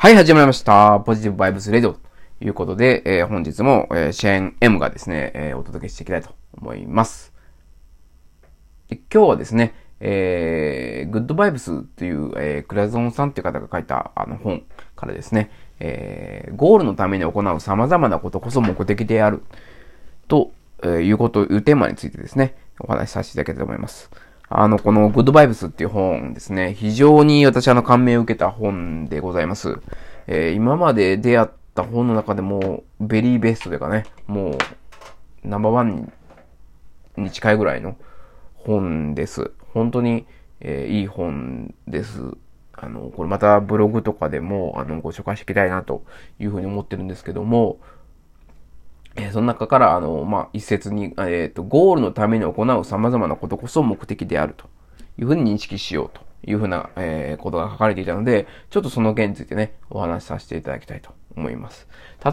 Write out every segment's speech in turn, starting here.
はい、始まりました。ポジティブバイブスレディオということで、えー本日も、えーシェーン M がですね、えーお届けしていきたいと思います。で今日はですね、えー、グッドバイブスっていう、えークラゾンさんっていう方が書いたあの本からですね、えーゴールのために行う様々なことこそ目的であると、えいうこと、いうテーマについてですね、お話しさせていただきたいと思います。あの、このグッドバイブスっていう本ですね、非常に私あの感銘を受けた本でございます。えー今まで出会った本の中でも、ベリーベストというかね、もう、ナンバーワンに近いぐらいの本です。本当に、えーいい本です。あの、これまたブログとかでも、あの、ご紹介していきたいなというふうに思ってるんですけども、その中から、あの、まあ、一節に、えっ、と、ゴールのために行う様々なことこそ目的であるというふうに認識しようというふうな、えーことが書かれていたので、ちょっとその件についてね、お話しさせていただきたいと思います。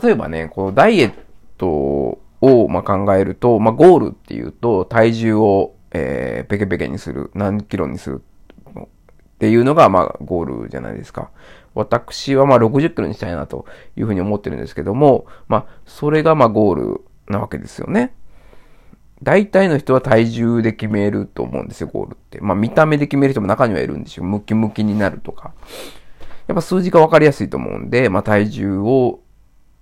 例えばね、このダイエットを、まあ、考えると、まあ、ゴールっていうと、体重を、えーペケペケにする、何キロにするっていうのが、まあ、ゴールじゃないですか。私は、まあ、60キロにしたいなというふうに思ってるんですけども、まあ、それが、まあ、ゴールなわけですよね。大体の人は体重で決めると思うんですよ、ゴールって。まあ、見た目で決める人も中にはいるんですよ。ムキムキになるとか。やっぱ数字が分かりやすいと思うんで、まあ、体重を、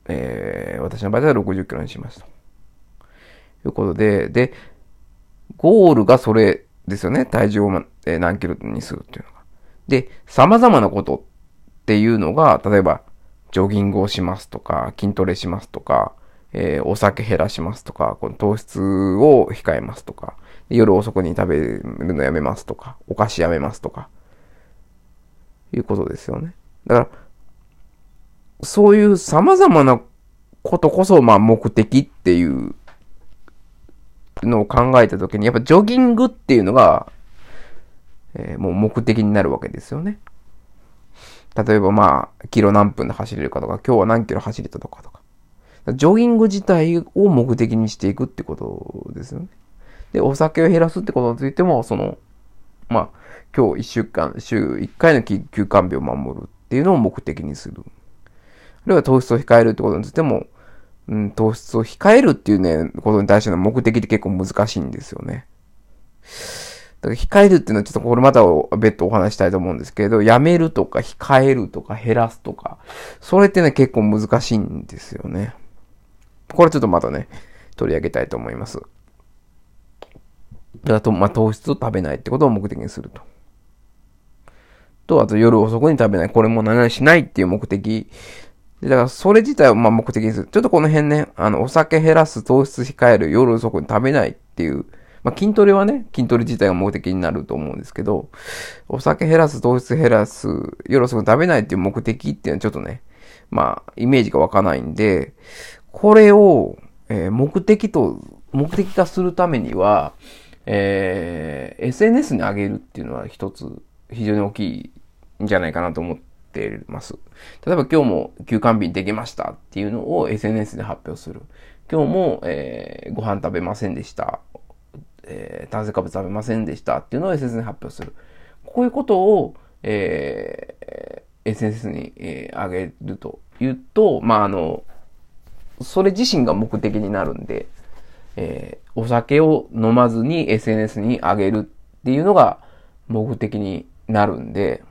えー、私の場合では60キロにしますと。いうことで、で、ゴールがそれですよね。体重を、何キロにするっていうの。で、様々なことっていうのが、例えば、ジョギングをしますとか、筋トレしますとか、えーお酒減らしますとか、この糖質を控えますとか、夜遅くに食べるのやめますとか、お菓子やめますとか、いうことですよね。だから、そういう様々なことこそ、まあ目的っていうのを考えたときに、やっぱジョギングっていうのが、えーもう目的になるわけですよね。例えばまあ、キロ何分で走れるかとか、今日は何キロ走れたとかとか。ジョギング自体を目的にしていくってことですよね。で、お酒を減らすってことについても、その、まあ、今日一週間、週1回の休休館日を守るっていうのを目的にする。あるいは糖質を控えるってことについても、うん、糖質を控えるっていうね、ことに対しての目的って結構難しいんですよね。だから控えるっていうのはちょっとこれまた別途お話したいと思うんですけれど、やめるとか控えるとか減らすとか、それってね結構難しいんですよね。これちょっとまたね、取り上げたいと思います。あと、まあ、糖質を食べないってことを目的にすると。と、あと夜遅くに食べない。これも何々しないっていう目的。でだから、それ自体をまあ目的にする。ちょっとこの辺ね、あの、お酒減らす、糖質控える、夜遅くに食べないっていう、まあ、筋トレはね、筋トレ自体が目的になると思うんですけど、お酒減らす、糖質減らす、夜遅く食べないっていう目的っていうのはちょっとね、まあ、イメージが湧かないんで、これを、えー目的と、目的化するためには、えー SNS に上げるっていうのは一つ非常に大きいんじゃないかなと思ってます。例えば今日も休館日にできましたっていうのを SNS で発表する。今日も、えーご飯食べませんでした。えー炭水化物食べませんでしたっていうのを SNS に発表する。こういうことを、えー SNS に、えー上げるというと、まあ、あの、それ自身が目的になるんで、えーお酒を飲まずに SNS に上げるっていうのが目的になるんで、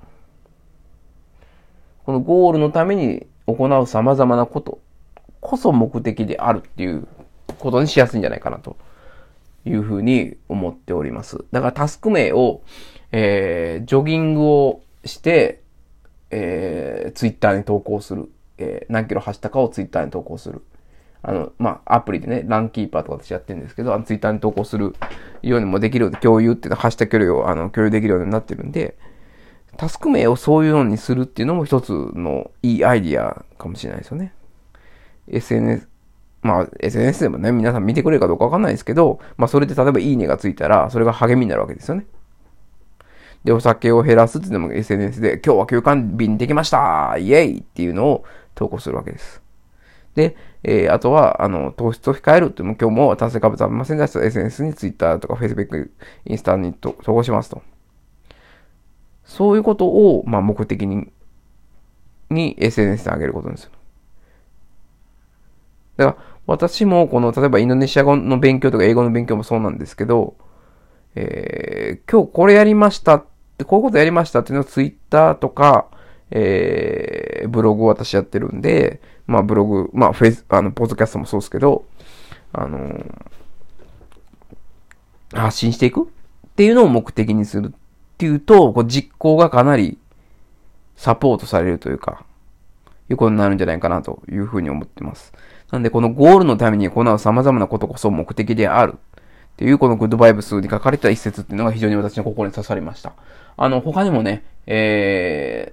このゴールのために行う様々なことこそ目的であるっていうことにしやすいんじゃないかなというふうに思っております。だからタスク名を、えージョギングをして、えー、ツイッターに投稿する。えー何キロ走ったかをツイッターに投稿する。あの、まあ、アプリでね、ランキーパーとか私やってるんですけど、あの、ツイッターに投稿するようにもできるように、共有っていうのは走った距離を、あの、共有できるようになってるんで、タスク名をそういうのにするっていうのも一つのいいアイディアかもしれないですよね。SNS、まあ、SNS でもね、皆さん見てくれるかどうかわかんないですけど、まあ、それで例えばいいねがついたら、それが励みになるわけですよね。で、お酒を減らすっていうのも SNS で、今日は休館日にできましたイエイっていうのを投稿するわけです。で、えーあとは、あの、糖質を控えるっていうのも今日も炭水化物食べませんでした SNS に Twitter とか Facebook、インスタに投稿しますと。そういうことを、まあ、目的にに SNS で上げることですよ。だから、私もこの、例えばインドネシア語の勉強とか英語の勉強もそうなんですけど、えー、今日これやりましたって、こういうことやりましたっていうのをツイッターとか、えー、ブログを私やってるんで、まあブログ、まあフェイス、あの、ポッドキャストもそうですけど、あのー、発信していくっていうのを目的にするっていうと、こう実行がかなりサポートされるというか、いうことになるんじゃないかなというふうに思ってます。なんでこのゴールのために行う様々なことこそ目的である。っていうこのグッドバイブスに書かれた一節っていうのが非常に私の心に刺さりました。あの、他にもね、え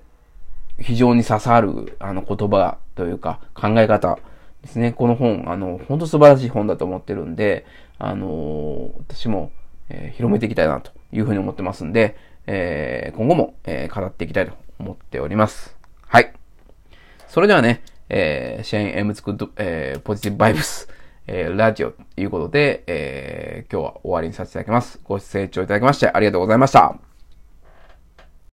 ー、非常に刺さる、あの、言葉というか、考え方ですね。この本、あの、本当素晴らしい本だと思ってるんで、あのー、私も、えー、広めていきたいなというふうに思ってますんで、えー、今後も、えー、語っていきたいと思っております。はい。それではね、えー、シェーン・エムツクッド、えー、ポジティブ・バイブス、えー、ラジオということで、えー、今日は終わりにさせていただきます。ご清聴いただきましてありがとうございました。